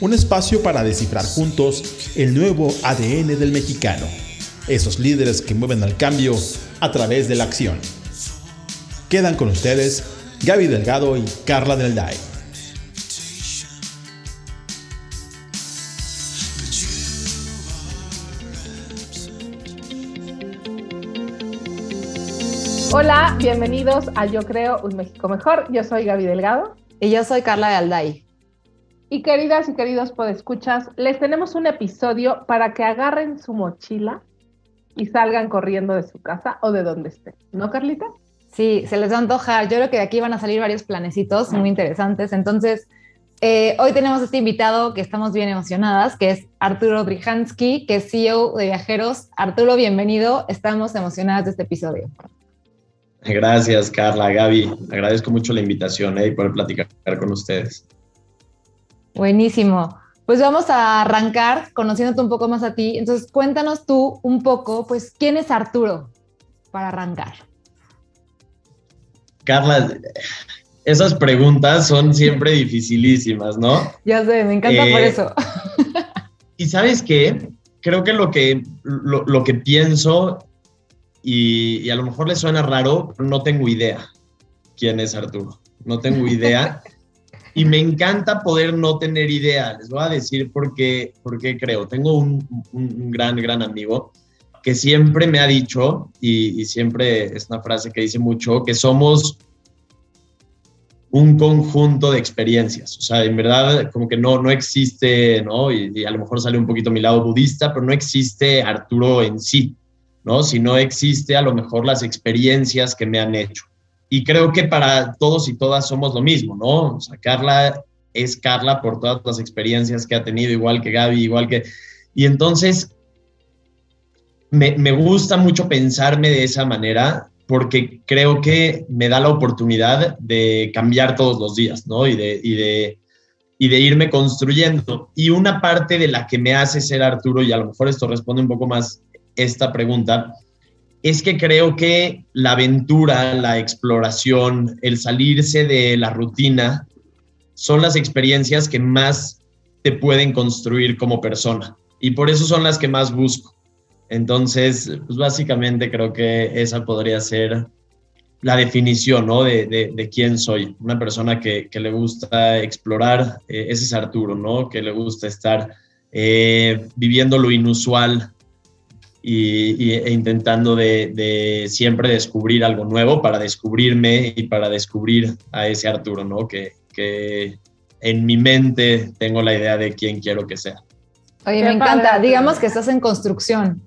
un espacio para descifrar juntos el nuevo ADN del mexicano, esos líderes que mueven al cambio a través de la acción. Quedan con ustedes Gaby Delgado y Carla Del Day. Hola, bienvenidos a Yo Creo un México Mejor. Yo soy Gaby Delgado. Y yo soy Carla de Alday. Y queridas y queridos podescuchas, les tenemos un episodio para que agarren su mochila y salgan corriendo de su casa o de donde estén. ¿No, Carlita? Sí, se les va a antojar. Yo creo que de aquí van a salir varios planecitos muy interesantes. Entonces, eh, hoy tenemos este invitado que estamos bien emocionadas, que es Arturo Drihansky, que es CEO de Viajeros. Arturo, bienvenido. Estamos emocionadas de este episodio. Gracias, Carla, Gaby. Agradezco mucho la invitación eh, y poder platicar con ustedes. Buenísimo. Pues vamos a arrancar conociéndote un poco más a ti. Entonces, cuéntanos tú un poco, pues, ¿quién es Arturo para arrancar? Carla, esas preguntas son siempre dificilísimas, ¿no? Ya sé, me encanta por Eh, eso. Y sabes qué, creo que lo que, lo, lo que pienso, y, y a lo mejor le suena raro, no tengo idea quién es Arturo. No tengo idea. y me encanta poder no tener idea. Les voy a decir por qué, creo. Tengo un, un- gran, gran amigo que siempre me ha dicho, y, siempre es una frase que dice mucho, que somos un conjunto de experiencias. O sea, en verdad, como que no, no existe, ¿no? Y, y a lo mejor sale un poquito mi lado budista, pero no existe Arturo en sí, ¿no? Sino existe a lo mejor las experiencias que me han hecho. Y creo que para todos y todas somos lo mismo, ¿no? O sea, Carla es Carla por todas las experiencias que ha tenido, igual que Gaby, igual que... Y entonces, me, me gusta mucho pensarme de esa manera porque creo que me da la oportunidad de cambiar todos los días, ¿no? Y de, y de, y de irme construyendo. Y una parte de la que me hace ser Arturo, y a lo mejor esto responde un poco más esta pregunta, es que creo que la aventura, la exploración, el salirse de la rutina, son las experiencias que más te pueden construir como persona. Y por eso son las que más busco. Entonces, pues básicamente creo que esa podría ser la definición, ¿no? De, de- quién soy. Una persona que, que le gusta explorar, eh, ese es Arturo, ¿no? Que le gusta estar eh, viviendo lo inusual y, y- e intentando de, de siempre descubrir algo nuevo para descubrirme y para descubrir a ese Arturo, ¿no? Que, que en mi mente tengo la idea de quién quiero que sea. Oye, Qué me encanta. padre. Digamos que estás en construcción.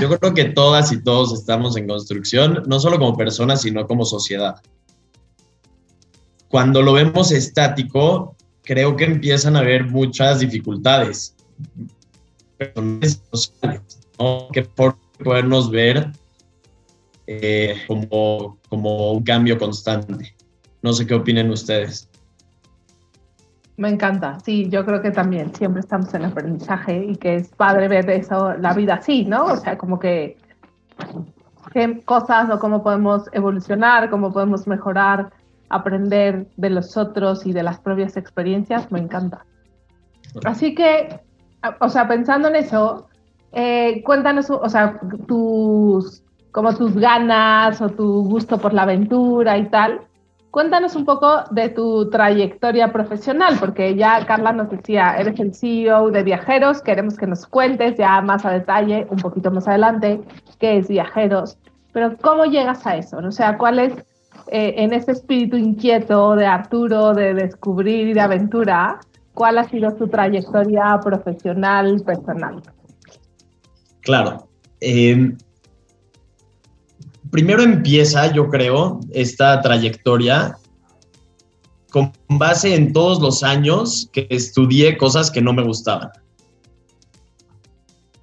Yo creo que todas y todos estamos en construcción, no solo como personas, sino como sociedad. Cuando lo vemos estático, creo que empiezan a haber muchas dificultades sociales, ¿no? que por podernos ver eh, como, como un cambio constante. No sé qué opinen ustedes. Me encanta. Sí, yo creo que también siempre estamos en aprendizaje y que es padre ver eso, la vida así, ¿no? O sea, como que qué cosas o cómo podemos evolucionar, cómo podemos mejorar, aprender de los otros y de las propias experiencias, me encanta. Así que, o sea, pensando en eso, eh, cuéntanos, o sea, tus, como tus ganas o tu gusto por la aventura y tal. Cuéntanos un poco de tu trayectoria profesional, porque ya Carla nos decía, eres el CEO de Viajeros, queremos que nos cuentes ya más a detalle, un poquito más adelante, qué es Viajeros, pero ¿cómo llegas a eso? O sea, ¿cuál es eh, en ese espíritu inquieto de Arturo, de descubrir y de aventura, cuál ha sido tu trayectoria profesional, personal? Claro. eh, primero empieza, yo creo, esta trayectoria con base en todos los años que estudié cosas que no me gustaban.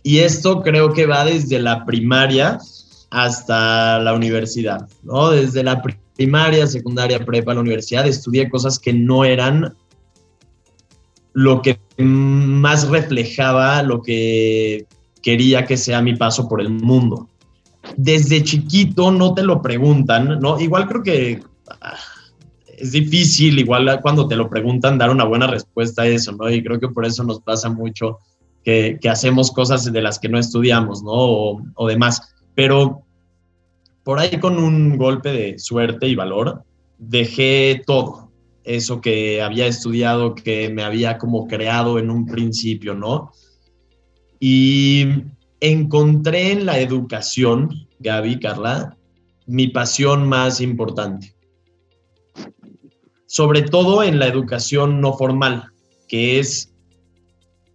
Y esto creo que va desde la primaria hasta la universidad, ¿no? Desde la primaria, secundaria, prepa, la universidad, estudié cosas que no eran lo que más reflejaba lo que quería que sea mi paso por el mundo. Desde chiquito no te lo preguntan, ¿no? Igual creo que ah, es difícil, igual cuando te lo preguntan, dar una buena respuesta a eso, ¿no? Y creo que por eso nos pasa mucho que, hacemos cosas de las que no estudiamos, ¿no? O, o demás. Pero por ahí con un golpe de suerte y valor, dejé todo, eso que había estudiado, que me había como creado en un principio, ¿no? Y encontré en la educación, Gaby, Carla, mi pasión más importante. Sobre todo en la educación no formal, que es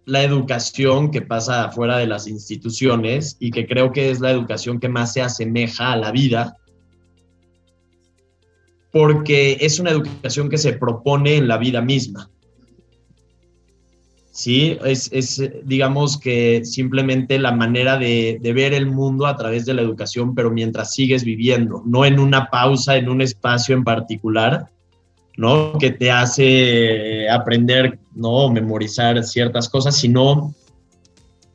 la educación que pasa fuera de las instituciones y que creo que es la educación que más se asemeja a la vida, porque es una educación que se propone en la vida misma. Sí, es, digamos que simplemente la manera de, de, ver el mundo a través de la educación, pero mientras sigues viviendo, no en una pausa, en un espacio en particular, ¿no? Que te hace aprender, ¿no? Memorizar ciertas cosas, sino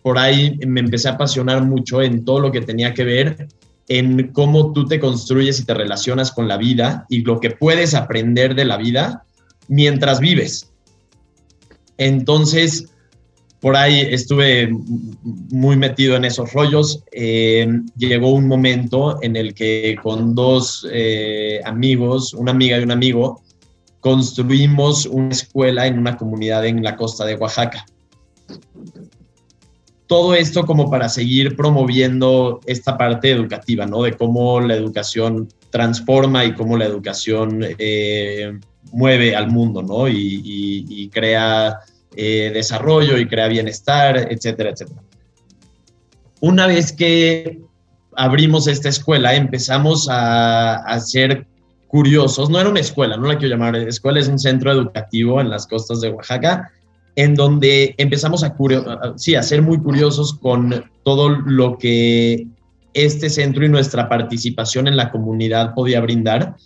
por ahí me empecé a apasionar mucho en todo lo que tenía que ver en cómo tú te construyes y te relacionas con la vida y lo que puedes aprender de la vida mientras vives. Entonces, por ahí estuve muy metido en esos rollos. Eh, llegó un momento en el que con dos eh, amigos, una amiga y un amigo, construimos una escuela en una comunidad en la costa de Oaxaca todo esto como para seguir promoviendo esta parte educativa, ¿no? De cómo la educación transforma y cómo la educación eh, mueve al mundo, ¿no? Y, crea eh, desarrollo y crea bienestar, etcétera, etcétera. Una vez que abrimos esta escuela, empezamos a, a ser curiosos. No era una escuela, no la quiero llamar escuela, es un centro educativo en las costas de Oaxaca en donde empezamos a, sí, a ser muy curiosos con todo lo que este centro y nuestra participación en la comunidad podía brindar.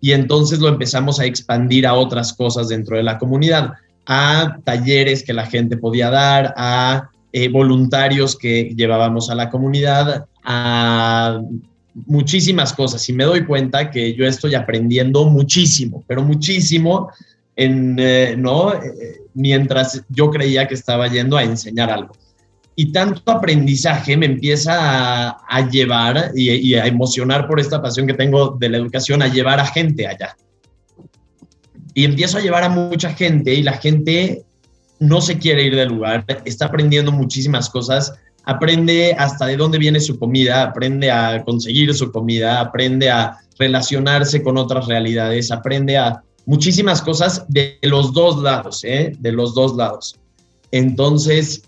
Y entonces lo empezamos a expandir a otras cosas dentro de la comunidad, a talleres que la gente podía dar, a eh, voluntarios que llevábamos a la comunidad, a muchísimas cosas. Y me doy cuenta que yo estoy aprendiendo muchísimo, pero muchísimo en, eh, ¿no? Eh, mientras yo creía que estaba yendo a enseñar algo. Y tanto aprendizaje me empieza a, llevar y, a emocionar por esta pasión que tengo de la educación, a llevar a gente allá. Y empiezo a llevar a mucha gente y la gente no se quiere ir del lugar, está aprendiendo muchísimas cosas, aprende hasta de dónde viene su comida, aprende a conseguir su comida, aprende a relacionarse con otras realidades, aprende a muchísimas cosas de los dos lados, ¿eh? de los dos lados. Entonces,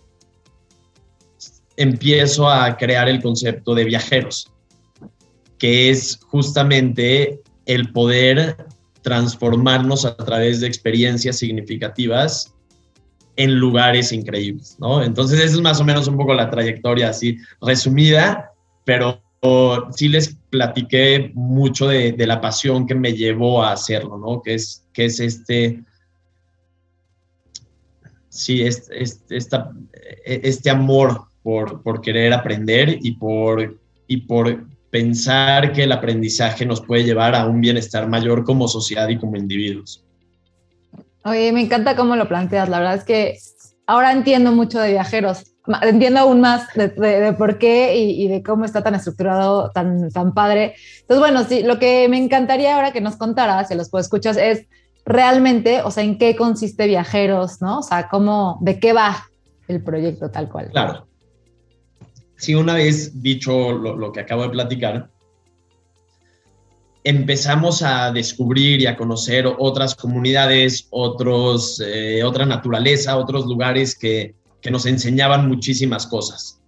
empiezo a crear el concepto de viajeros, que es justamente el poder transformarnos a través de experiencias significativas en lugares increíbles, ¿no? Entonces, esa es más o menos un poco la trayectoria así resumida, pero sí les platiqué mucho de, la pasión que me llevó a hacerlo, ¿no? Que es, que es este, sí, este, este amor por, por, querer aprender y por, y por pensar que el aprendizaje nos puede llevar a un bienestar mayor como sociedad y como individuos. Oye, me encanta cómo lo planteas. La verdad es que ahora entiendo mucho de viajeros entiendo aún más de, por qué y, de cómo está tan estructurado, tan, tan padre. Entonces, bueno, sí, lo que me encantaría ahora que nos contaras, si los escuchas, es realmente, o sea, en qué consiste Viajeros, ¿no? O sea, cómo, de qué va el proyecto tal cual. Claro. Sí, una vez dicho lo, que acabo de platicar, empezamos a descubrir y a conocer otras comunidades, otros, eh, otra naturaleza, otros lugares que, que nos enseñaban muchísimas cosas.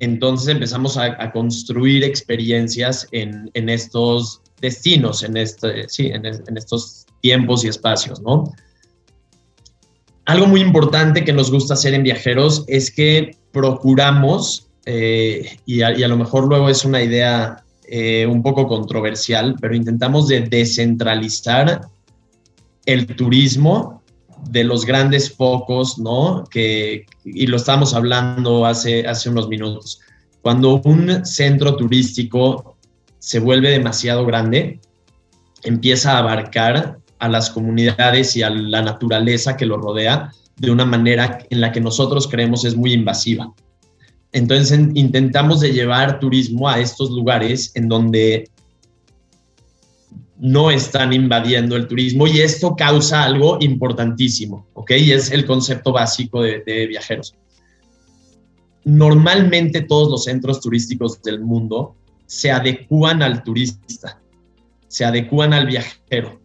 Entonces empezamos a, construir experiencias en, estos destinos, en, este, sí, en, estos tiempos y espacios, ¿no? Algo muy importante que nos gusta hacer en viajeros es que procuramos, eh, y, a, lo mejor luego es una idea eh, un poco controversial, pero intentamos de descentralizar el turismo de los grandes focos, ¿no? Que, y lo estamos hablando hace, hace unos minutos. Cuando un centro turístico se vuelve demasiado grande, empieza a abarcar a las comunidades y a la naturaleza que lo rodea de una manera en la que nosotros creemos es muy invasiva. Entonces intentamos de llevar turismo a estos lugares en donde no están invadiendo el turismo y esto causa algo importantísimo, ¿ok? Y es el concepto básico de, de viajeros. Normalmente todos los centros turísticos del mundo se adecúan al turista, se adecúan al viajero.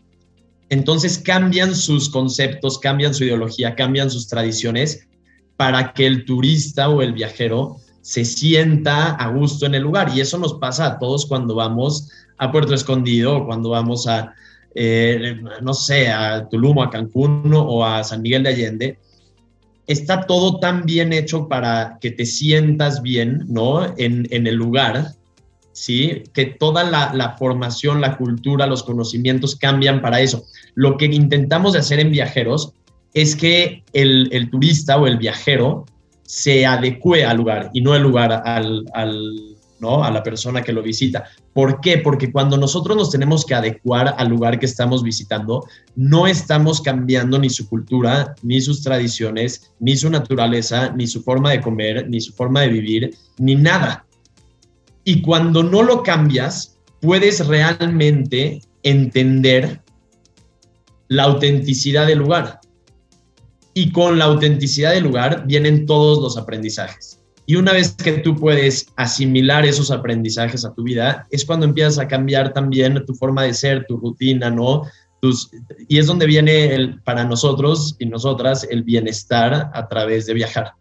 Entonces cambian sus conceptos, cambian su ideología, cambian sus tradiciones para que el turista o el viajero se sienta a gusto en el lugar. Y eso nos pasa a todos cuando vamos a Puerto Escondido o cuando vamos a, eh, no sé, a Tulum, a Cancún o a San Miguel de Allende. Está todo tan bien hecho para que te sientas bien, ¿no? En, en el lugar ¿sí? Que toda la, formación, la cultura, los conocimientos cambian para eso. Lo que intentamos de hacer en viajeros es que el, turista o el viajero se adecue al lugar y no el lugar al, ¿no? a la persona que lo visita. ¿Por qué? Porque cuando nosotros nos tenemos que adecuar al lugar que estamos visitando, no estamos cambiando ni su cultura, ni sus tradiciones, ni su naturaleza, ni su forma de comer, ni su forma de vivir, ni nada. Y cuando no lo cambias, puedes realmente entender la autenticidad del lugar. Y con la autenticidad del lugar vienen todos los aprendizajes. Y una vez que tú puedes asimilar esos aprendizajes a tu vida, es cuando empiezas a cambiar también tu forma de ser, tu rutina, ¿no? Tus, y es donde viene el, para nosotros y nosotras el bienestar a través de viajar.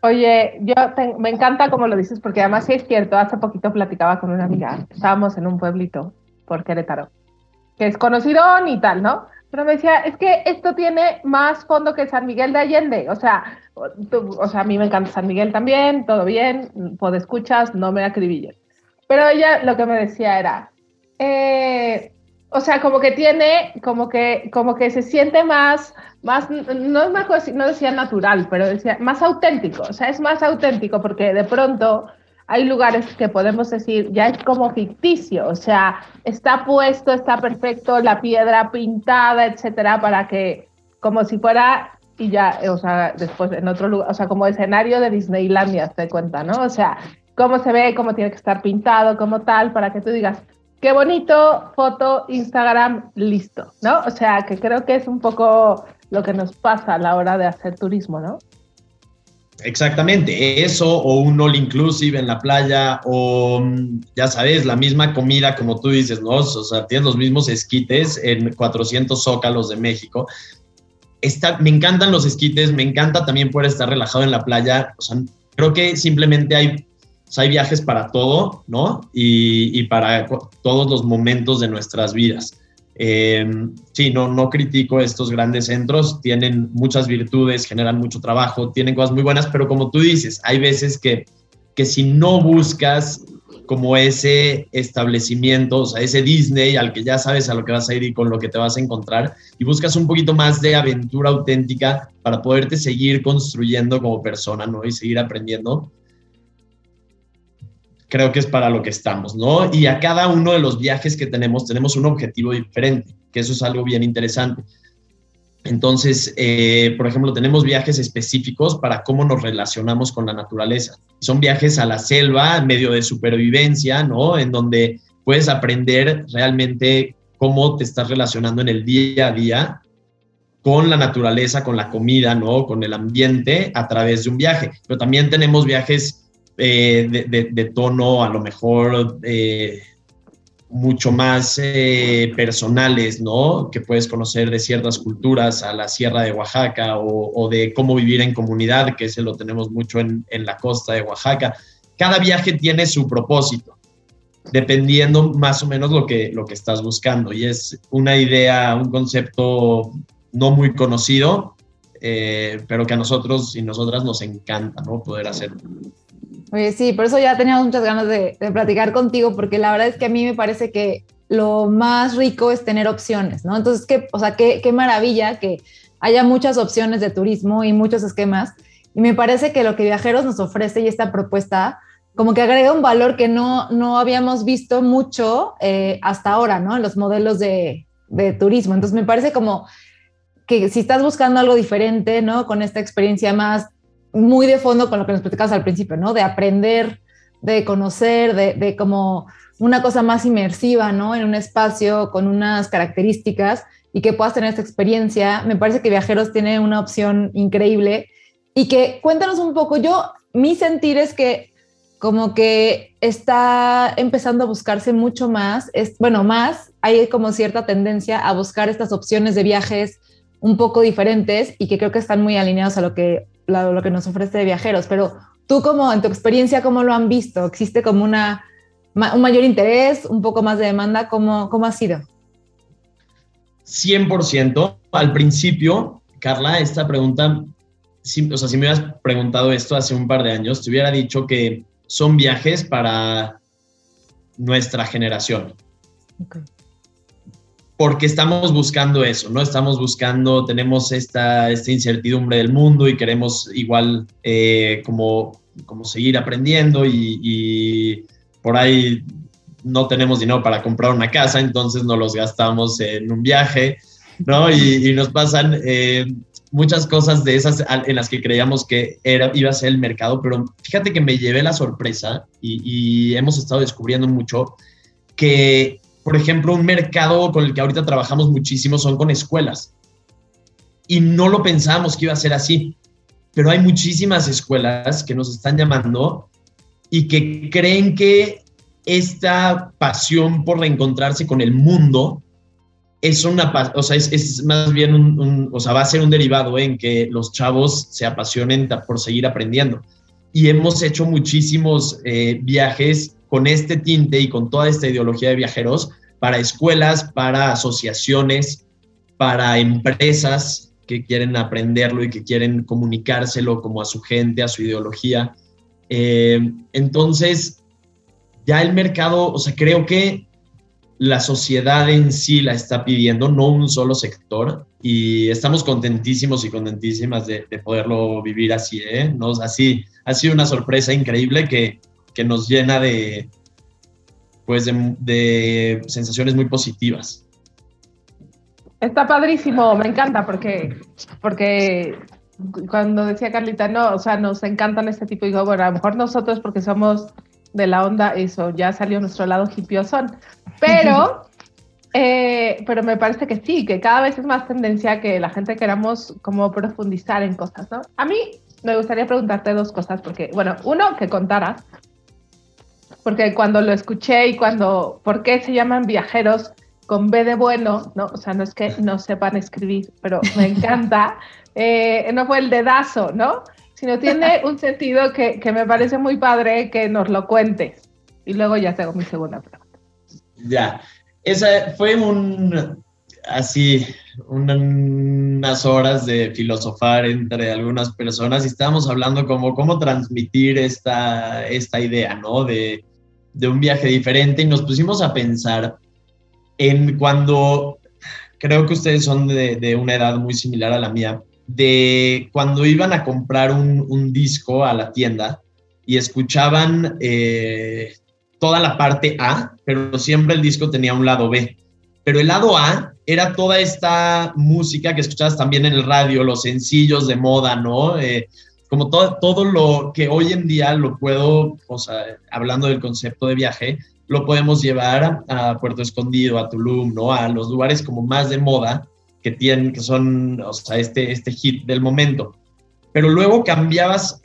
Oye, yo me encanta como lo dices, porque además sí es cierto, hace poquito platicaba con una amiga, estábamos en un pueblito por Querétaro, que es conocido y tal, ¿no? Pero me decía, es que esto tiene más fondo que San Miguel de Allende, o sea, o sea, a mí me encanta San Miguel también, todo bien, puedo escuchas, no me acribilles. Pero ella lo que me decía era, eh, o sea, como que tiene, como que, como que se siente más, más, no no decía natural, pero decía más auténtico, o sea, es más auténtico porque de pronto hay lugares que podemos decir ya es como ficticio, o sea, está puesto, está perfecto, la piedra pintada, etcétera, para que, como si fuera, y ya, o sea, después en otro lugar, o sea, como escenario de Disneylandia, te cuenta, ¿no? O sea, cómo se ve, cómo tiene que estar pintado, como tal, para que tú digas, qué bonito, foto, Instagram, listo, ¿no? O sea, que creo que es un poco lo que nos pasa a la hora de hacer turismo, ¿no? Exactamente, eso o un all inclusive en la playa o mm, ya sabes, la misma comida como tú dices, ¿no? O sea, tienes los mismos esquites en 400 zócalos de México. Está, me encantan los esquites, me encanta también poder estar relajado en la playa. O sea, creo que simplemente hay hay viajes para todo, ¿no? Y, para todos los momentos de nuestras vidas. Eh, sí, no, no critico estos grandes centros, tienen muchas virtudes, generan mucho trabajo, tienen cosas muy buenas, pero como tú dices, hay veces que, que si no buscas como ese establecimiento, o sea, ese Disney al que ya sabes a lo que vas a ir y con lo que te vas a encontrar, y buscas un poquito más de aventura auténtica para poderte seguir construyendo como persona, ¿no? Y seguir aprendiendo, creo que es para lo que estamos, ¿no? Y a cada uno de los viajes que tenemos tenemos un objetivo diferente, que eso es algo bien interesante. Entonces, eh, por ejemplo, tenemos viajes específicos para cómo nos relacionamos con la naturaleza. Son viajes a la selva, medio de supervivencia, ¿no? En donde puedes aprender realmente cómo te estás relacionando en el día a día con la naturaleza, con la comida, ¿no? Con el ambiente a través de un viaje. Pero también tenemos viajes eh, de, tono a lo mejor eh, mucho más eh, personales, ¿no? Que puedes conocer de ciertas culturas a la Sierra de Oaxaca o, de cómo vivir en comunidad, que ese lo tenemos mucho en, la costa de Oaxaca. Cada viaje tiene su propósito dependiendo más o menos lo que, lo que estás buscando. Y es una idea, un concepto no muy conocido, pero que a nosotros y nosotras nos encanta, ¿no? Poder hacer. Oye, sí, por eso ya teníamos muchas ganas de, de, platicar contigo, porque la verdad es que a mí me parece que lo más rico es tener opciones, ¿no? Entonces, qué, o sea, qué, qué maravilla que haya muchas opciones de turismo y muchos esquemas. Y me parece que lo que Viajeros nos ofrece y esta propuesta, como que agrega un valor que no, no habíamos visto mucho eh, hasta ahora, ¿no? En los modelos de, de turismo. Entonces, me parece como que si estás buscando algo diferente, ¿no? Con esta experiencia más muy de fondo con lo que nos platicabas al principio, ¿no? De aprender, de conocer, de, como una cosa más inmersiva, ¿no? En un espacio con unas características y que puedas tener esta experiencia. Me parece que Viajeros tiene una opción increíble y que cuéntanos un poco, yo, mi sentir es que como que está empezando a buscarse mucho más, es, bueno, más, hay como cierta tendencia a buscar estas opciones de viajes un poco diferentes y que creo que están muy alineados a lo que, lo, lo que nos ofrece Viajeros, pero tú como en tu experiencia, ¿cómo lo han visto? ¿Existe como una, un mayor interés, un poco más de demanda? ¿Cómo, cómo ha sido? 100%. Al principio, Carla, esta pregunta, si, o sea, si me hubieras preguntado esto hace un par de años, te hubiera dicho que son viajes para nuestra generación. Okay. Porque estamos buscando eso, ¿no? Estamos buscando, tenemos esta, esta incertidumbre del mundo y queremos igual eh, como, como seguir aprendiendo y, y por ahí no tenemos dinero para comprar una casa, entonces nos los gastamos en un viaje, ¿no? Y, y nos pasan eh, muchas cosas de esas en las que creíamos que era, iba a ser el mercado, pero fíjate que me llevé la sorpresa y, y hemos estado descubriendo mucho que, por ejemplo, un mercado con el que ahorita trabajamos muchísimo son con escuelas. Y no lo pensábamos que iba a ser así, pero hay muchísimas escuelas que nos están llamando y que creen que esta pasión por reencontrarse con el mundo es una, o sea, es, es más bien un, un, o sea, va a ser un derivado en que los chavos se apasionen por seguir aprendiendo. Y hemos hecho muchísimos eh, viajes con este tinte y con toda esta ideología de viajeros para escuelas, para asociaciones, para empresas que quieren aprenderlo y que quieren comunicárselo como a su gente, a su ideología. Eh, entonces, ya el mercado, o sea, creo que la sociedad en sí la está pidiendo, no un solo sector, y estamos contentísimos y contentísimas de, de poderlo vivir así, ¿eh? Así, ha sido una sorpresa increíble que, que nos llena de, pues de, de, sensaciones muy positivas. Está padrísimo, me encanta porque, porque cuando decía Carlita, no, o sea, nos encantan este tipo, digo, bueno, a lo mejor nosotros porque somos de la onda, eso, ya salió nuestro lado hipiosón. Pero, eh, pero me parece que sí, que cada vez es más tendencia que la gente queramos como profundizar en cosas, ¿no? A mí me gustaría preguntarte dos cosas, porque, bueno, uno, que contaras, porque cuando lo escuché y cuando, ¿por qué se llaman viajeros con B de bueno? No, o sea, no es que no sepan escribir, pero me encanta. Eh, no fue el dedazo, ¿no? sino tiene un sentido que, que, me parece muy padre que nos lo cuentes. Y luego ya tengo mi segunda pregunta. Ya, esa fue un, así, unas horas de filosofar entre algunas personas y estábamos hablando como cómo transmitir esta, esta idea, ¿no? De, de un viaje diferente y nos pusimos a pensar en cuando, creo que ustedes son de, de una edad muy similar a la mía, de cuando iban a comprar un, un disco a la tienda y escuchaban eh, toda la parte A, pero siempre el disco tenía un lado B. Pero el lado A era toda esta música que escuchabas también en el radio, los sencillos de moda, ¿no? Eh, como todo, todo lo que hoy en día lo puedo, o sea, hablando del concepto de viaje, lo podemos llevar a Puerto Escondido, a Tulum, ¿no? A los lugares como más de moda, que tienen, que son, o sea, este, este hit del momento. Pero luego cambiabas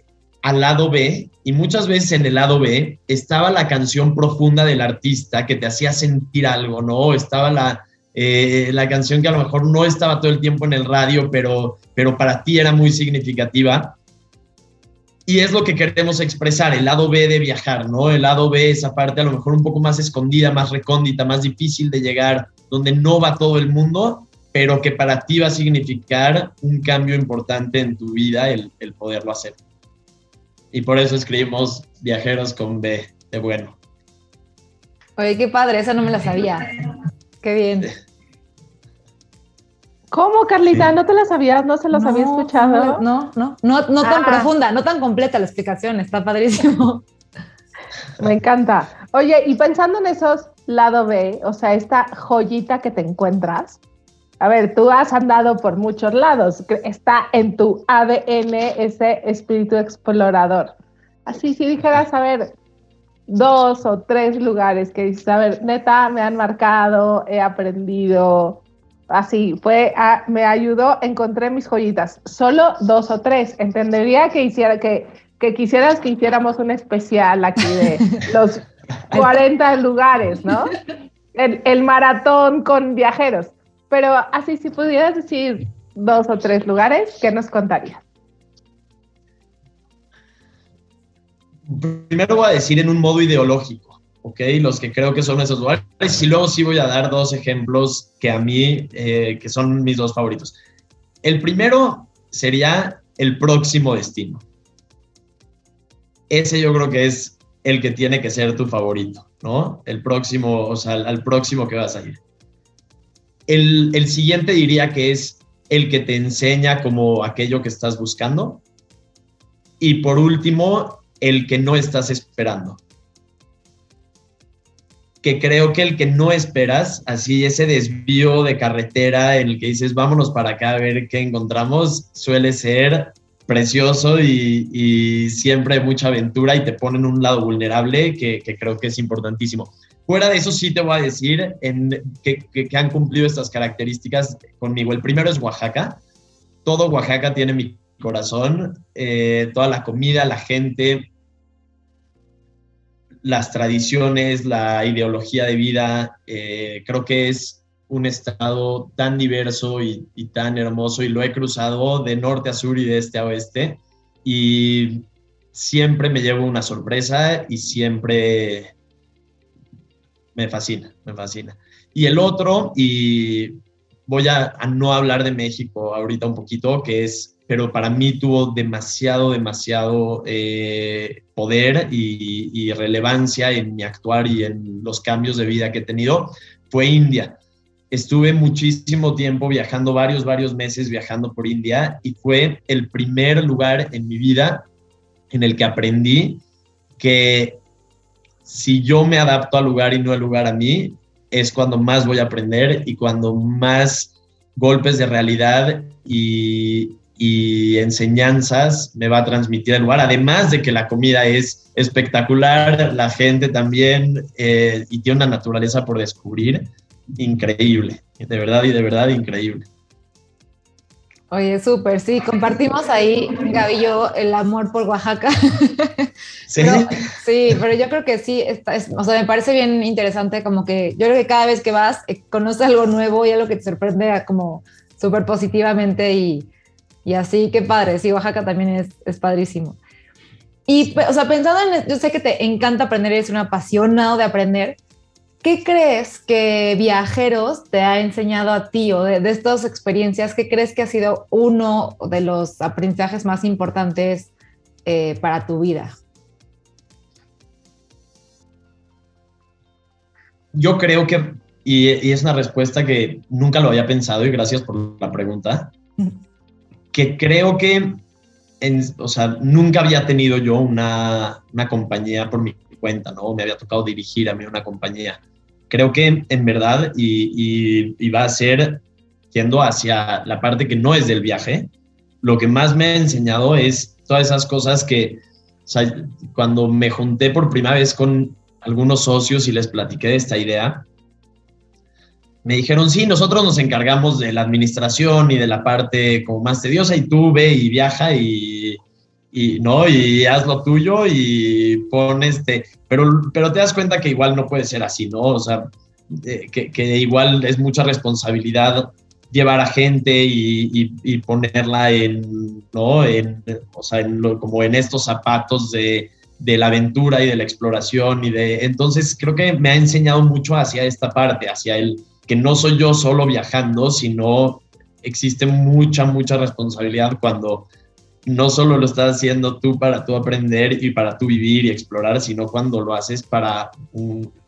al lado B y muchas veces en el lado B estaba la canción profunda del artista que te hacía sentir algo, ¿no? Estaba la, eh, la canción que a lo mejor no estaba todo el tiempo en el radio, pero, pero para ti era muy significativa. Y es lo que queremos expresar, el lado B de viajar, ¿no? El lado B, esa parte a lo mejor un poco más escondida, más recóndita, más difícil de llegar, donde no va todo el mundo, pero que para ti va a significar un cambio importante en tu vida el, el poderlo hacer. Y por eso escribimos Viajeros con B de bueno. Oye, qué padre, esa no me la sabía. Qué bien. ¿Cómo, Carlita? ¿No te la sabías? ¿No se los había escuchado? No, no, no, no tan Ah. profunda, no tan completa la explicación, está padrísimo. Me encanta. Oye, y pensando en esos lado B, o sea, esta joyita que te encuentras, a ver, tú has andado por muchos lados, está en tu ADN ese espíritu explorador. Así, si dijeras, a ver, dos o tres lugares que dices, a ver, neta, me han marcado, he aprendido, así, fue, a- me ayudó, encontré mis joyitas. Solo dos o tres. Entendería que hiciera que, que quisieras que hiciéramos un especial aquí de los 40 lugares, ¿no? El, el maratón con viajeros. Pero así, si pudieras decir dos o tres lugares, ¿qué nos contarías? Primero voy a decir en un modo ideológico, ¿ok? Los que creo que son esos lugares. Y luego sí voy a dar dos ejemplos que a mí, eh, que son mis dos favoritos. El primero sería el próximo destino. Ese yo creo que es el que tiene que ser tu favorito, ¿no? El próximo, o sea, al, próximo que vas a ir. El, siguiente diría que es el que te enseña como aquello que estás buscando. Y por último, el que no estás esperando. Que creo que el que no esperas, así ese desvío de carretera en el que dices, vámonos para acá a ver qué encontramos, suele ser precioso y, y siempre mucha aventura y te pone en un lado vulnerable que, que, creo que es importantísimo. Fuera de eso sí te voy a decir que han cumplido estas características conmigo. El primero es Oaxaca. Todo Oaxaca tiene mi corazón, eh, toda la comida, la gente, las tradiciones, la ideología de vida, eh, creo que es un estado tan diverso y, y, tan hermoso y lo he cruzado de norte a sur y de este a oeste y siempre me llevo una sorpresa y siempre me fascina, me fascina. Y el otro, y voy a, no hablar de México ahorita un poquito, que es pero para mí tuvo demasiado, demasiado eh, poder y, y, relevancia en mi actuar y en los cambios de vida que he tenido, fue India. Estuve muchísimo tiempo viajando, varios, varios meses viajando por India y fue el primer lugar en mi vida en el que aprendí que si yo me adapto al lugar y no el lugar a mí, es cuando más voy a aprender y cuando más golpes de realidad y, enseñanzas me va a transmitir el lugar, además de que la comida es espectacular, la gente también, eh, y tiene una naturaleza por descubrir increíble, de verdad y de verdad increíble. Oye, súper, sí, compartimos ahí, Gaby y yo, el amor por Oaxaca. Sí, pero, sí, pero yo creo que sí, está, es, o sea, me parece bien interesante como que yo creo que cada vez que vas, eh, conoces algo nuevo y algo que te sorprende como súper positivamente y, y así, qué padre, sí, Oaxaca también es, es padrísimo. Y, o sea, pensando en, yo sé que te encanta aprender, eres un apasionado de aprender, ¿qué crees que viajeros te ha enseñado a ti o de, de estas experiencias, qué crees que ha sido uno de los aprendizajes más importantes eh, para tu vida? Yo creo que, y, y, es una respuesta que nunca lo había pensado y gracias por la pregunta, que creo que, en, o sea, nunca había tenido yo una, una compañía por mi cuenta, ¿no? Me había tocado dirigir a mí una compañía. Creo que en verdad, y, va a ser yendo hacia la parte que no es del viaje, lo que más me ha enseñado es todas esas cosas que, cuando me junté por primera vez con algunos socios y les platiqué de esta idea, me dijeron, sí, nosotros nos encargamos de la administración y de la parte como más tediosa y tú ve y viaja y, y no, y haz lo tuyo y pon este, pero, pero te das cuenta que igual no puede ser así, ¿no? O sea, que, que, igual es mucha responsabilidad llevar a gente y, y, y ponerla en, ¿no? En, o sea, en lo, como en estos zapatos de, de la aventura y de la exploración y de, entonces creo que me ha enseñado mucho hacia esta parte, hacia el, que no soy yo solo viajando, sino existe mucha, mucha responsabilidad cuando no solo lo estás haciendo tú para tú aprender y para tú vivir y explorar, sino cuando lo haces para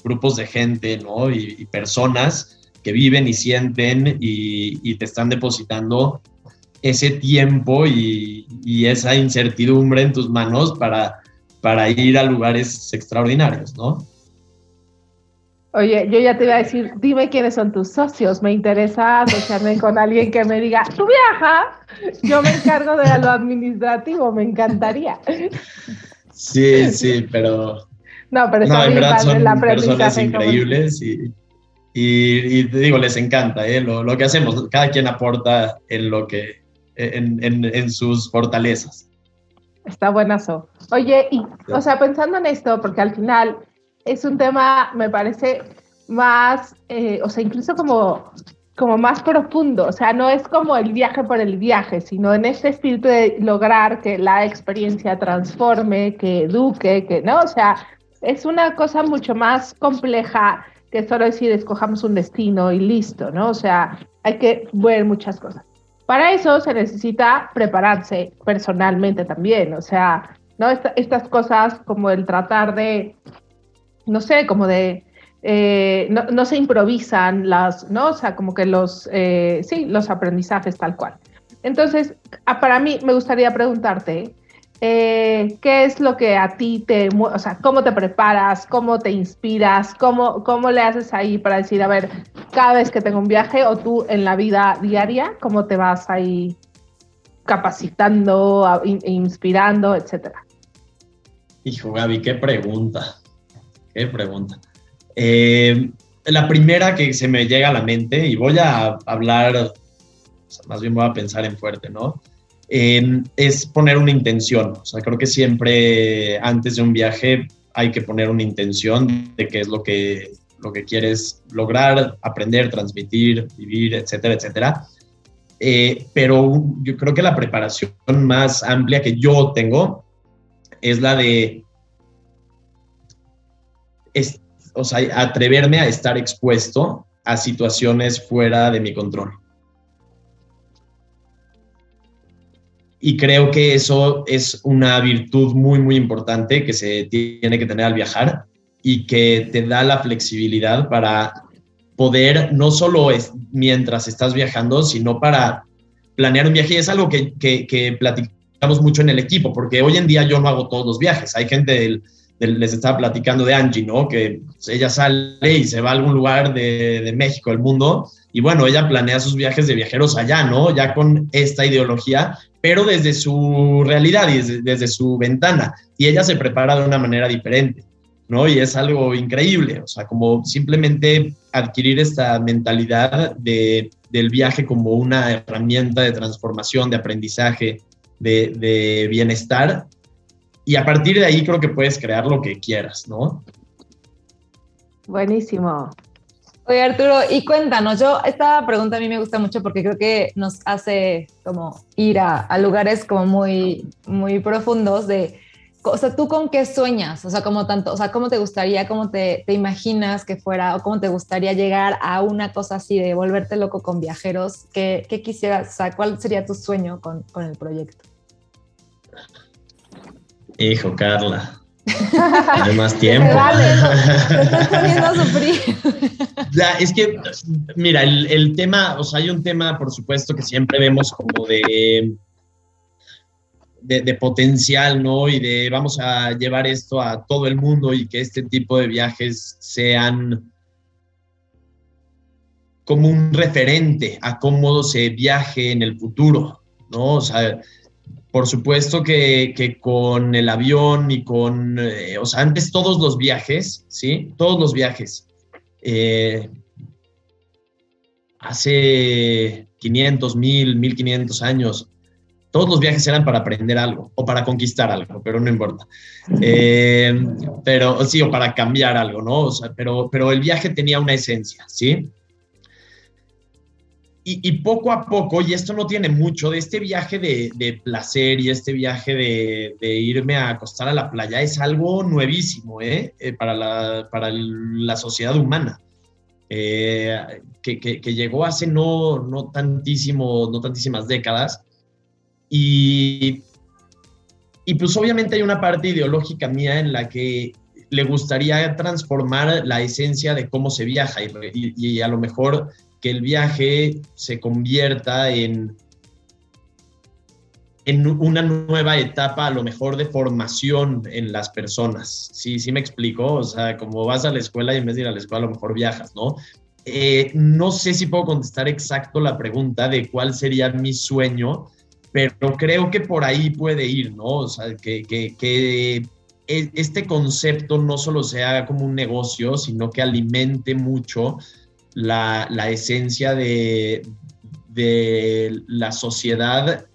grupos de gente, ¿no? Y, personas que viven y sienten y, te están depositando ese tiempo y, esa incertidumbre en tus manos para, para ir a lugares extraordinarios, ¿no? Oye, yo ya te iba a decir, dime quiénes son tus socios. Me interesa asociarme con alguien que me diga, tú viaja, yo me encargo de lo administrativo, me encantaría. Sí, sí, pero. No, pero no, en verdad son personas increíbles y, y, te digo, les encanta ¿eh? lo, lo, que hacemos. Cada quien aporta en lo que, en, en, en sus fortalezas. Está buenazo. Oye, y, o sea, pensando en esto, porque al final es un tema, me parece, más, eh, o sea, incluso como, como más profundo. O sea, no es como el viaje por el viaje, sino en este espíritu de lograr que la experiencia transforme, que eduque, que, ¿no? O sea, es una cosa mucho más compleja que solo decir escojamos un destino y listo, ¿no? O sea, hay que ver muchas cosas. Para eso se necesita prepararse personalmente también, o sea, ¿no? estas cosas como el tratar de no sé, como de, eh, no, se improvisan las, ¿no? O sea, como que los, eh, sí, los aprendizajes tal cual. Entonces, para mí me gustaría preguntarte, eh, ¿qué es lo que a ti te, o sea, cómo te preparas, cómo te inspiras, cómo, cómo le haces ahí para decir, a ver, cada vez que tengo un viaje o tú en la vida diaria, cómo te vas ahí capacitando, inspirando, etcétera? Hijo, Gaby, qué pregunta. Qué pregunta. Eh, la primera que se me llega a la mente, y voy a hablar, más bien voy a pensar en fuerte, ¿no? es poner una intención. O sea, creo que siempre antes de un viaje hay que poner una intención de qué es lo que, lo que quieres lograr, aprender, transmitir, vivir, etcétera, etcétera. Eh, pero yo creo que la preparación más amplia que yo tengo es la de o sea, atreverme a estar expuesto a situaciones fuera de mi control. Y creo que eso es una virtud muy, muy importante que se tiene que tener al viajar y que te da la flexibilidad para poder, no solo es mientras estás viajando, sino para planear un viaje. Y es algo que, que, que platicamos mucho en el equipo, porque hoy en día yo no hago todos los viajes. Hay gente del, les estaba platicando de Angie, ¿no? Que ella sale y se va a algún lugar de, de, México, del mundo, y bueno, ella planea sus viajes de viajeros allá, ¿no? Ya con esta ideología, pero desde su realidad y desde, desde su ventana, y ella se prepara de una manera diferente, ¿no? Y es algo increíble, o sea, como simplemente adquirir esta mentalidad de, del viaje como una herramienta de transformación, de aprendizaje, de, de bienestar, y a partir de ahí creo que puedes crear lo que quieras, ¿no? Buenísimo. Oye, Arturo, y cuéntanos, yo, esta pregunta a mí me gusta mucho porque creo que nos hace como ir a, lugares como muy, muy profundos de, o sea, ¿tú con qué sueñas? O sea, como tanto, o sea, ¿cómo te gustaría, cómo te, te imaginas que fuera o cómo te gustaría llegar a una cosa así de volverte loco con viajeros? ¿Qué, qué quisieras, o sea, cuál sería tu sueño con, con el proyecto? Hijo, Carla. Hay más tiempo. ya, es que, mira, el, tema, o sea, hay un tema, por supuesto, que siempre vemos como de, de, potencial, ¿no? Y de vamos a llevar esto a todo el mundo y que este tipo de viajes sean como un referente a cómo se viaje en el futuro, ¿no? O sea, por supuesto que, con el avión y con, eh, o sea, antes todos los viajes, ¿sí? Todos los viajes. Eh, hace 500, 1000, 1500 años, todos los viajes eran para aprender algo o para conquistar algo, pero no importa. Eh, pero sí, o para cambiar algo, ¿no? O sea, pero, pero el viaje tenía una esencia, ¿sí? Y, poco a poco, y esto no tiene mucho, de este viaje de, placer y este viaje de, irme a acostar a la playa es algo nuevísimo ¿eh? eh para, la, para la sociedad humana. eh, que, que, llegó hace no, no, tantísimo, no tantísimas décadas. Y, y pues obviamente hay una parte ideológica mía en la que le gustaría transformar la esencia de cómo se viaja y, y a lo mejor que el viaje se convierta en, en una nueva etapa, a lo mejor de formación en las personas. Sí, sí me explico. O sea, como vas a la escuela y en vez de ir a la escuela, a lo mejor viajas, ¿no? Eh, no sé si puedo contestar exacto la pregunta de cuál sería mi sueño, pero creo que por ahí puede ir, ¿no? O sea, que, que, que e, este concepto no solo sea como un negocio, sino que alimente mucho la, la esencia de, de la sociedad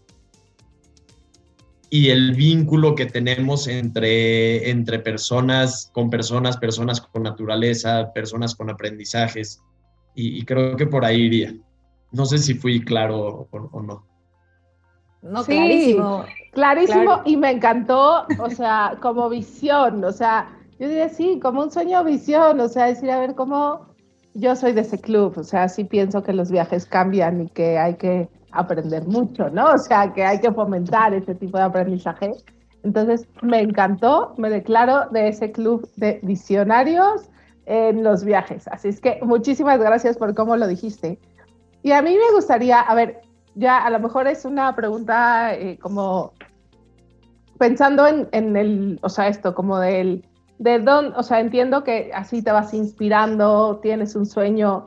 y el vínculo que tenemos entre, entre personas, con personas, personas con naturaleza, personas con aprendizajes. Y, creo que por ahí iría. No sé si fui claro o, no. No, clarísimo. Clarísimo y me encantó, o sea, como visión, o sea, yo diría sí, como un sueño visión, o sea, decir, a ver, cómo yo soy de ese club, o sea, sí pienso que los viajes cambian y que hay que aprender mucho, ¿no? O sea, que hay que fomentar ese tipo de aprendizaje. Entonces, me encantó, me declaro de ese club de visionarios en los viajes. Así es que muchísimas gracias por cómo lo dijiste. Y a mí me gustaría, a ver, ya a lo mejor es una pregunta eh, como pensando en, en, el, o sea, esto, como del, de dónde, o sea, entiendo que así te vas inspirando, tienes un sueño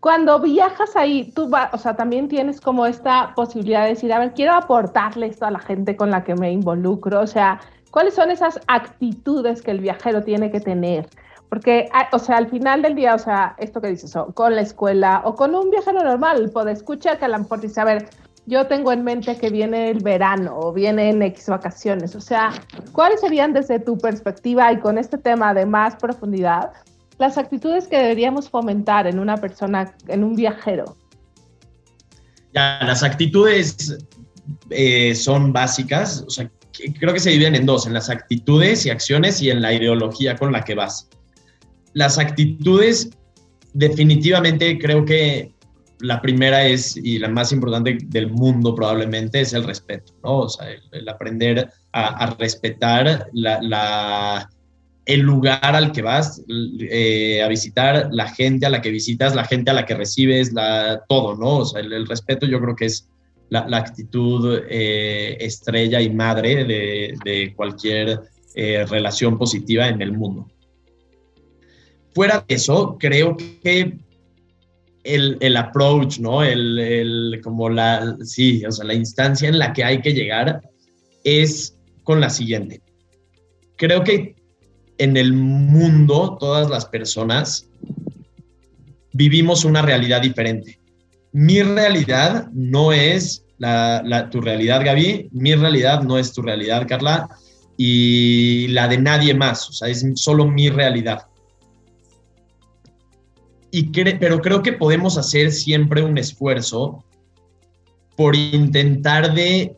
cuando viajas ahí, tú vas, o sea, también tienes como esta posibilidad de decir, a ver, quiero aportarle esto a la gente con la que me involucro, o sea, ¿cuáles son esas actitudes que el viajero tiene que tener? Porque, ah, o sea, al final del día, o sea, esto que dices, o con la escuela o con un viajero normal, puede escuchar que a lo mejor dice, a ver, yo tengo en mente que viene el verano o vienen X vacaciones, o sea, ¿cuáles serían desde tu perspectiva y con este tema de más profundidad? las actitudes que deberíamos fomentar en una persona, en un viajero? Las actitudes eh, son básicas, o sea, creo que se dividen en dos, en las actitudes y acciones y en la ideología con la que vas. Las actitudes, definitivamente creo que la primera es, y la más importante del mundo probablemente, es el respeto, ¿no? O sea, el, aprender a, respetar la el lugar al que vas eh, a visitar, la gente a la que visitas, la gente a la que recibes, la, todo, ¿no? O sea, el, respeto yo creo que es la, actitud eh, estrella y madre de, cualquier eh, relación positiva en el mundo. Fuera de eso, creo que el, el approach, ¿no? El, el, como la, sí, o sea, la instancia en la que hay que llegar es con la siguiente. Creo que en el mundo, todas las personas vivimos una realidad diferente. Mi realidad no es la, tu realidad, Gaby, mi realidad no es tu realidad, Carla, y la de nadie más, o sea, es solo mi realidad. Y pero creo que podemos hacer siempre un esfuerzo por intentar de,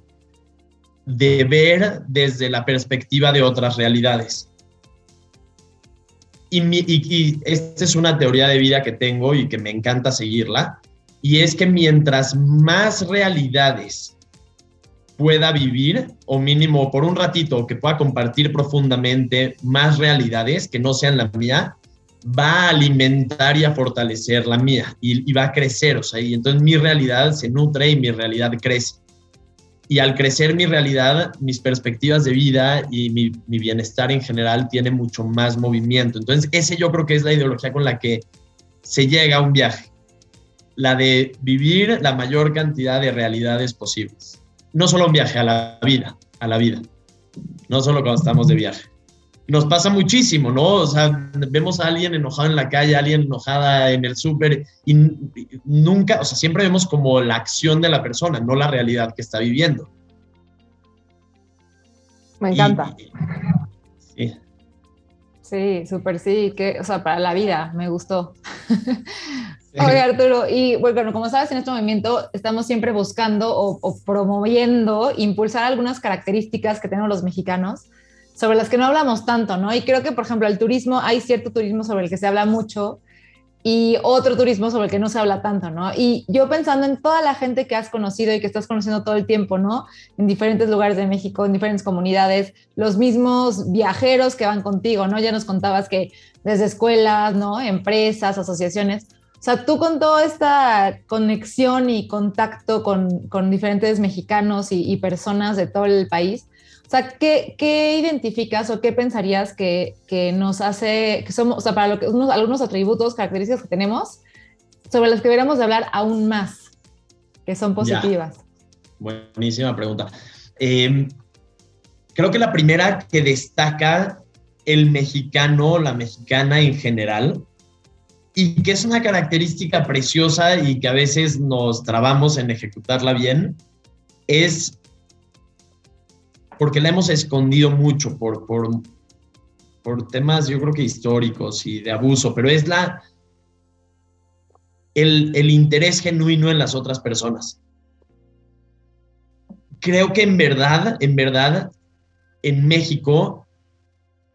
de ver desde la perspectiva de otras realidades. Y, esta es una teoría de vida que tengo y que me encanta seguirla, y es que mientras más realidades pueda vivir, o mínimo por un ratito, que pueda compartir profundamente más realidades que no sean la mía, va a alimentar y a fortalecer la mía y, va a crecer, o sea, y entonces mi realidad se nutre y mi realidad crece y al crecer mi realidad, mis perspectivas de vida y mi, bienestar en general tiene mucho más movimiento. Entonces, ese yo creo que es la ideología con la que se llega a un viaje, la de vivir la mayor cantidad de realidades posibles. No solo un viaje, a la vida, a la vida, no solo cuando estamos de viaje nos pasa muchísimo, ¿no? O sea, vemos a alguien enojado en la calle, a alguien enojada en el súper y nunca, o sea, siempre vemos como la acción de la persona, no la realidad que está viviendo. Me encanta. sí. Sí, súper sí, que, o sea, para la vida, me gustó. Oye, Arturo, y bueno, como sabes, en este movimiento estamos siempre buscando o, o promoviendo, impulsar algunas características que tenemos los mexicanos sobre las que no hablamos tanto, ¿no? Y creo que, por ejemplo, el turismo, hay cierto turismo sobre el que se habla mucho y otro turismo sobre el que no se habla tanto, ¿no? Y yo pensando en toda la gente que has conocido y que estás conociendo todo el tiempo, ¿no? En diferentes lugares de México, en diferentes comunidades, los mismos viajeros que van contigo, ¿no? Ya nos contabas que desde escuelas, ¿no? Empresas, asociaciones. O sea, tú con toda esta conexión y contacto con, con diferentes mexicanos y, y personas de todo el país, o sea, ¿qué, ¿qué, identificas o qué pensarías que, que, nos hace, que somos, o sea, para lo que, unos, algunos atributos, características que tenemos, sobre las que deberíamos de hablar aún más, que son positivas? Ya. Buenísima pregunta. Eh, creo que la primera que destaca el mexicano, la mexicana en general, y que es una característica preciosa y que a veces nos trabamos en ejecutarla bien, es porque la hemos escondido mucho por, por, por temas, yo creo que históricos y de abuso, pero es la, el, el interés genuino en las otras personas. Creo que en verdad, en verdad, en México,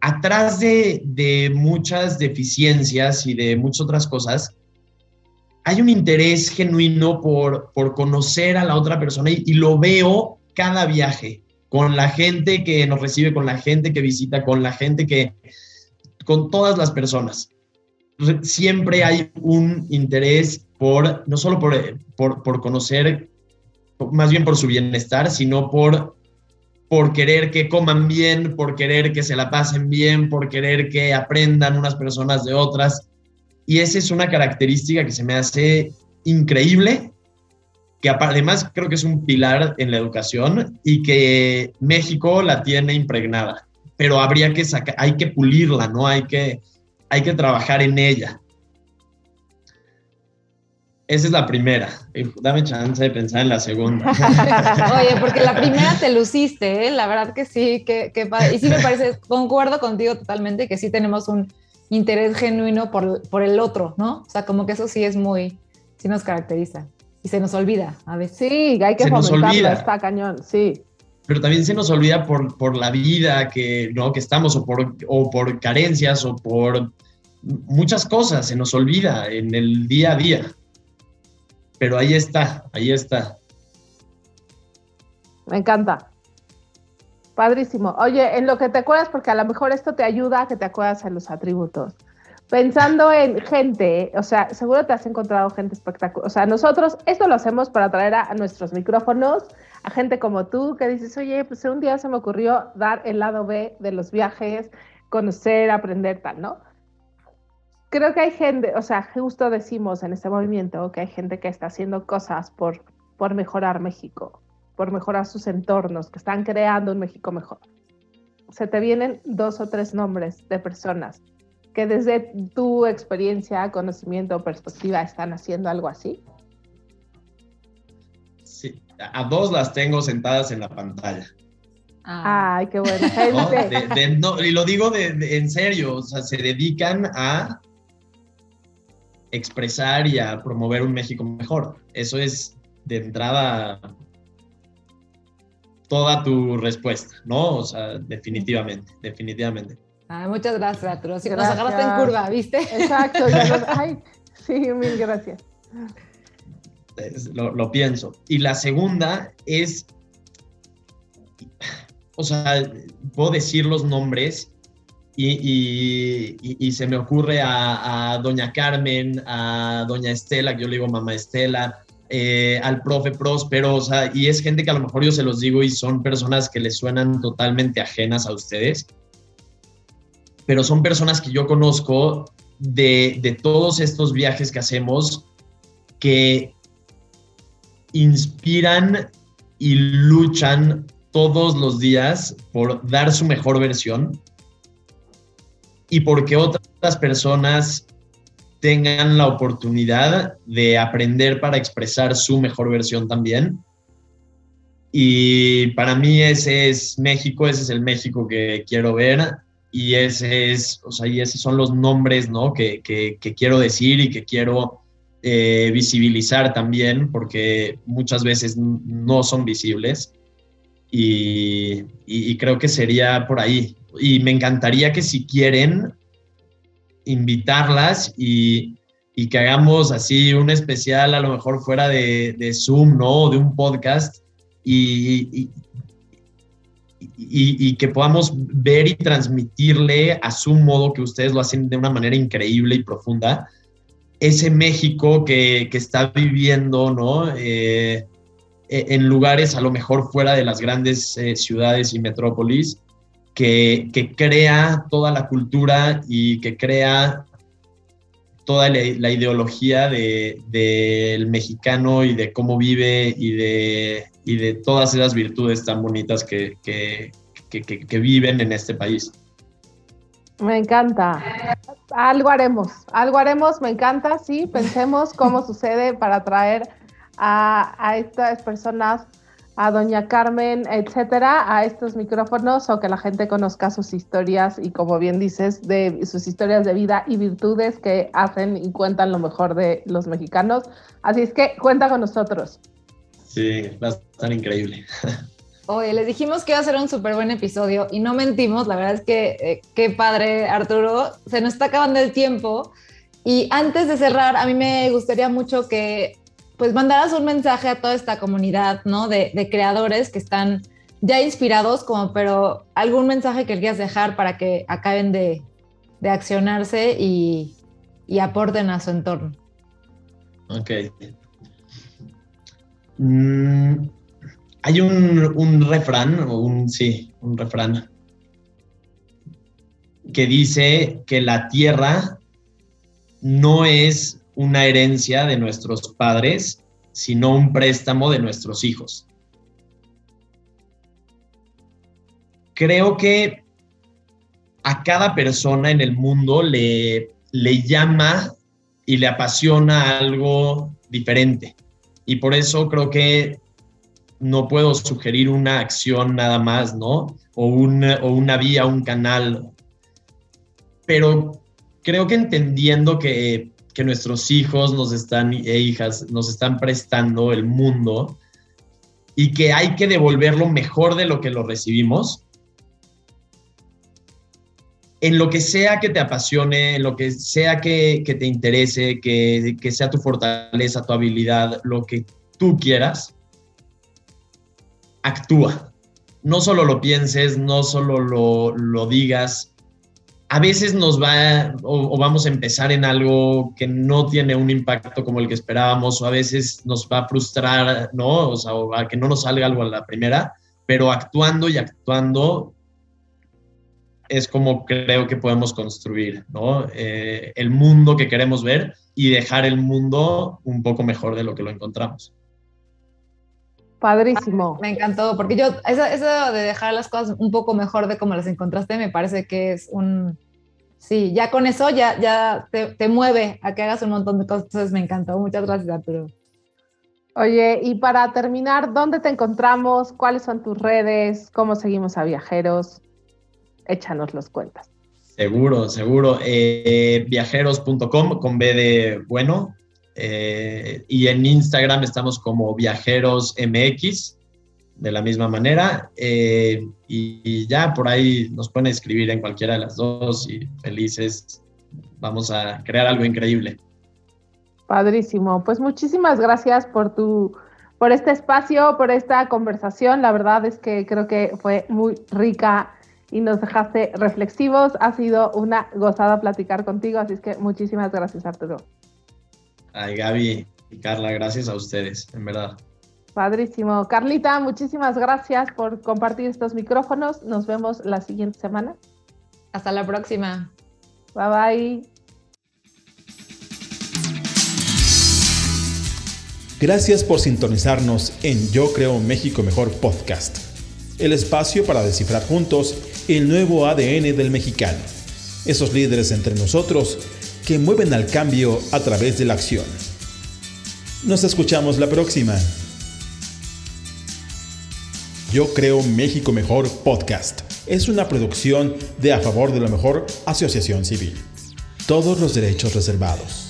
atrás de, de, muchas deficiencias y de muchas otras cosas, hay un interés genuino por, por conocer a la otra persona y, y, lo veo cada viaje con la gente que nos recibe, con la gente que visita, con la gente que, con todas las personas. Siempre hay un interés por, no solo por, por, por conocer, más bien por su bienestar, sino por, por querer que coman bien, por querer que se la pasen bien, por querer que aprendan unas personas de otras. Y esa es una característica que se me hace increíble además creo que es un pilar en la educación y que México la tiene impregnada, pero habría que sacar, hay que pulirla, ¿no? Hay que, hay que trabajar en ella. Esa es la primera. Dame chance de pensar en la segunda. Oye, porque la primera te luciste, ¿eh? la verdad que sí, que y sí me parece, concuerdo contigo totalmente que sí tenemos un interés genuino por, por el otro, ¿no? O sea, como que eso sí es muy, sí nos caracteriza y se nos olvida a veces. Sí, hay que fomentarlo, está cañón, sí. Pero también se nos olvida por, por la vida que, ¿no? que estamos o por, o por carencias o por muchas cosas, se nos olvida en el día a día. Pero ahí está, ahí está. Me encanta. Padrísimo. Oye, en lo que te acuerdas, porque a lo mejor esto te ayuda a que te acuerdas en los atributos pensando en gente, o sea, seguro te has encontrado gente espectacular. O sea, nosotros esto lo hacemos para traer a, nuestros micrófonos a gente como tú que dices, oye, pues un día se me ocurrió dar el lado B de los viajes, conocer, aprender tal, ¿no? Creo que hay gente, o sea, justo decimos en este movimiento que hay gente que está haciendo cosas por, por mejorar México, por mejorar sus entornos, que están creando un México mejor. Se te vienen dos o tres nombres de personas que desde tu experiencia, conocimiento, perspectiva están haciendo algo así? Sí, a dos las tengo sentadas en la pantalla. Ah. Ay, qué buena gente. y lo digo de, en serio, o sea, se dedican a expresar y a promover un México mejor. Eso es de entrada toda tu respuesta, ¿no? O sea, definitivamente, definitivamente muchas gracias, Arturo. Sí, nos agarraste en curva, ¿viste? Exacto. ay, sí, mil gracias. Lo, pienso. Y la segunda es, o sea, puedo decir los nombres y, y, se me ocurre a, Doña Carmen, a Doña Estela, que yo le digo Mamá Estela, eh, al profe Próspero, o sea, y es gente que a lo mejor yo se los digo y son personas que les suenan totalmente ajenas a ustedes pero son personas que yo conozco de, de todos estos viajes que hacemos que inspiran y luchan todos los días por dar su mejor versión y porque otras personas tengan la oportunidad de aprender para expresar su mejor versión también. Y para mí ese es México, ese es el México que quiero ver y ese es, o sea, y esos son los nombres, ¿no? Que, que, quiero decir y que quiero eh, visibilizar también, porque muchas veces no son visibles. Y, y, creo que sería por ahí. Y me encantaría que si quieren, invitarlas y y que hagamos así un especial a lo mejor fuera de, de Zoom, ¿no? De un podcast y, y, que podamos ver y transmitirle a su modo, que ustedes lo hacen de una manera increíble y profunda, ese México que, que está viviendo, ¿no? Eh, e, en lugares a lo mejor fuera de las grandes eh, ciudades y metrópolis, que, que, crea toda la cultura y que crea toda la, ideología del de, mexicano y de cómo vive y de, y de todas esas virtudes tan bonitas que, que, que, viven en este país. Me encanta. Algo haremos, algo haremos, me encanta, sí, pensemos cómo sucede para traer a, a estas personas a doña Carmen, etcétera, a estos micrófonos o que la gente conozca sus historias y como bien dices, de sus historias de vida y virtudes que hacen y cuentan lo mejor de los mexicanos. Así es que cuenta con nosotros. Sí, va a estar increíble. Oye, les dijimos que iba a ser un súper buen episodio y no mentimos, la verdad es que eh, qué padre Arturo, se nos está acabando el tiempo y antes de cerrar, a mí me gustaría mucho que pues mandaras un mensaje a toda esta comunidad, ¿no? De, creadores que están ya inspirados, como, pero algún mensaje que quieras dejar para que acaben de, accionarse y, aporten a su entorno. Ok. Mm, hay un, refrán, sí, un refrán, que dice que la tierra no es una herencia de nuestros padres, sino un préstamo de nuestros hijos. Creo que a cada persona en el mundo le llama y le apasiona algo diferente. Y por eso creo que no puedo sugerir una acción nada más, ¿no? O, o una vía, un canal. Pero creo que entendiendo que que nuestros hijos nos están, e hijas nos están prestando el mundo y que hay que devolverlo mejor de lo que lo recibimos. En lo que sea que te apasione, en lo que sea que, te interese, que, que, sea tu fortaleza, tu habilidad, lo que tú quieras, actúa. No solo lo pienses, no solo lo, lo digas, a veces nos va o, vamos a empezar en algo que no tiene un impacto como el que esperábamos o a veces nos va a frustrar, ¿no? O sea, a que no nos salga algo a la primera, pero actuando y actuando es como creo que podemos construir, ¿no? Eh, el mundo que queremos ver y dejar el mundo un poco mejor de lo que lo encontramos. Padrísimo. Me encantó, porque yo, eso, eso, de dejar las cosas un poco mejor de como las encontraste, me parece que es un, sí, ya con eso ya, ya te, te mueve a que hagas un montón de cosas, entonces me encantó. Muchas gracias, Arturo. Oye, y para terminar, ¿dónde te encontramos? ¿Cuáles son tus redes? ¿Cómo seguimos a viajeros? Échanos los cuentas. Seguro, seguro. Eh, viajeros.com con B de bueno, eh, y en Instagram estamos como Viajeros MX, de la misma manera. Eh, y, ya por ahí nos pueden escribir en cualquiera de las dos y felices. Vamos a crear algo increíble. Padrísimo. Pues muchísimas gracias por tu por este espacio, por esta conversación. La verdad es que creo que fue muy rica y nos dejaste reflexivos. Ha sido una gozada platicar contigo, así es que muchísimas gracias, Arturo. Ay, Gaby y Carla, gracias a ustedes, en verdad. Padrísimo. Carlita, muchísimas gracias por compartir estos micrófonos. Nos vemos la siguiente semana. Hasta la próxima. Bye bye. Gracias por sintonizarnos en Yo Creo México Mejor Podcast, el espacio para descifrar juntos el nuevo ADN del mexicano, esos líderes entre nosotros que mueven al cambio a través de la acción. Nos escuchamos la próxima. Yo creo México Mejor Podcast. Es una producción de A Favor de la Mejor Asociación Civil. Todos los derechos reservados.